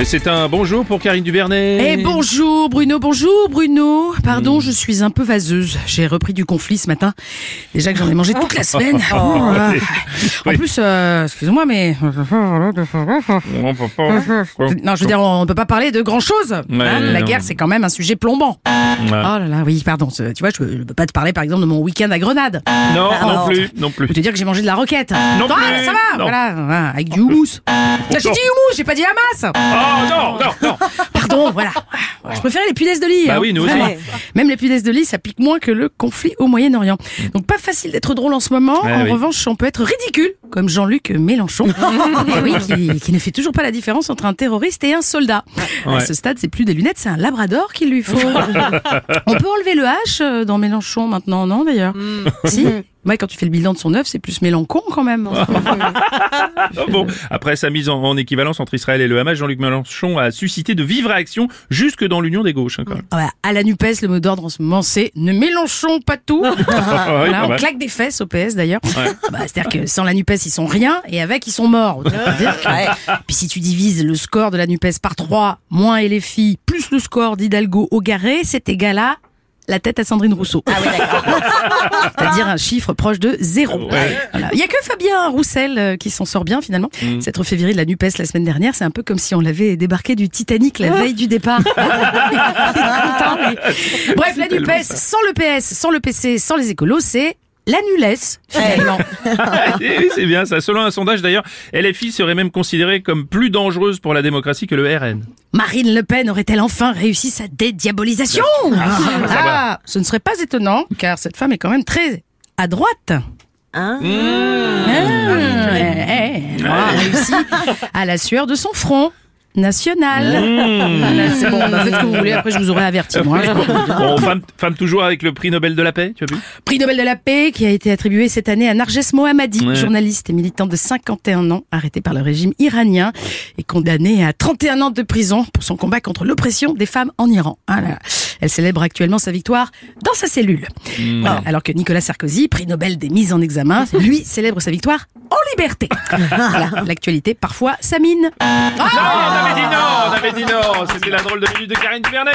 Et c'est un bonjour pour Karine Dubernet. Eh bonjour Bruno, bonjour Bruno. Pardon, je suis un peu vaseuse. J'ai repris du conflit ce matin. Déjà que j'en ai mangé toute la semaine. Oh, là. En plus, euh, excusez-moi, mais non, je veux dire, on ne peut pas parler de grand chose. Hein, la guerre, c'est quand même un sujet plombant. Oh là là, oui, pardon. Tu vois, je peux pas te parler par exemple de mon week-end à Grenade. Non, Alors, non plus, non plus. Je peux te dire que j'ai mangé de la roquette. Non Ah, plus. ça va, Non. voilà, avec du houmous. J'ai dit houmous, j'ai pas dit Hamas. Oh non, non, non. Pardon, voilà. Je préfère les punaises de lit. Bah hein. oui, nous aussi. Même les punaises de lit, ça pique moins que le conflit au Moyen-Orient. Donc pas facile d'être drôle en ce moment. Ouais, en oui. revanche, on peut être ridicule, comme Jean-Luc Mélenchon. Eh oui, qui, qui ne fait toujours pas la différence entre un terroriste et un soldat. À ce stade, c'est plus des lunettes, c'est un labrador qu'il lui faut. on peut enlever le H euh, dans Mélenchon maintenant, non d'ailleurs Si Ouais, quand tu fais le bilan de son œuvre, c'est plus Mélencon quand même. Ah bon, après sa mise en, en équivalence entre Israël et le Hamas, Jean-Luc Mélenchon a suscité de vives réactions jusque dans l'Union des gauches. hein, quand même. À la NUPES, le mot d'ordre en ce moment, c'est ne mélangeons pas tout. Voilà, on claque des fesses au PS d'ailleurs. Ouais. Bah, C'est-à-dire que sans la NUPES, ils sont rien et avec, ils sont morts. Puis si tu divises le score de la NUPES par 3, moins LFI, plus le score d'Hidalgo au Garé, c'est égal à la tête à Sandrine Rousseau. C'est-à-dire un chiffre proche de zéro. Ouais. Voilà. Il y a que Fabien Roussel euh, qui s'en sort bien finalement. Mm. S'être fait virer de la NUPES la semaine dernière, c'est un peu comme si on l'avait débarqué du Titanic la veille du départ. Content. Bref, la NUPES, sans le PS, sans le PC, sans les écolos, c'est l'annulesse finalement. Eh oui, c'est bien ça. Selon un sondage d'ailleurs, LFI serait même considérée comme plus dangereuse pour la démocratie que le RN. Marine Le Pen aurait-elle enfin réussi sa dédiabolisation Ah, ce ne serait pas étonnant, car cette femme est quand même très à droite. Ah, ouais, elle aura réussi à la sueur de son front national. Voilà, c'est bon, faites ce que vous voulez, après je vous aurai averti. Moi. Bon, femme, femme toujours avec le prix Nobel de la paix, tu as vu? Prix Nobel de la paix qui a été attribué cette année à Narges Mohammadi, Ouais. journaliste et militant de 51 ans, arrêté par le régime iranien et condamné à 31 ans de prison pour son combat contre l'oppression des femmes en Iran. Voilà. Elle célèbre actuellement sa victoire dans sa cellule. Voilà. Alors que Nicolas Sarkozy, prix Nobel des mises en examen, lui célèbre sa victoire liberté. L'actualité parfois s'amine. Non, on avait dit non, on avait dit non. C'était la drôle de minute de Karine Dubernet.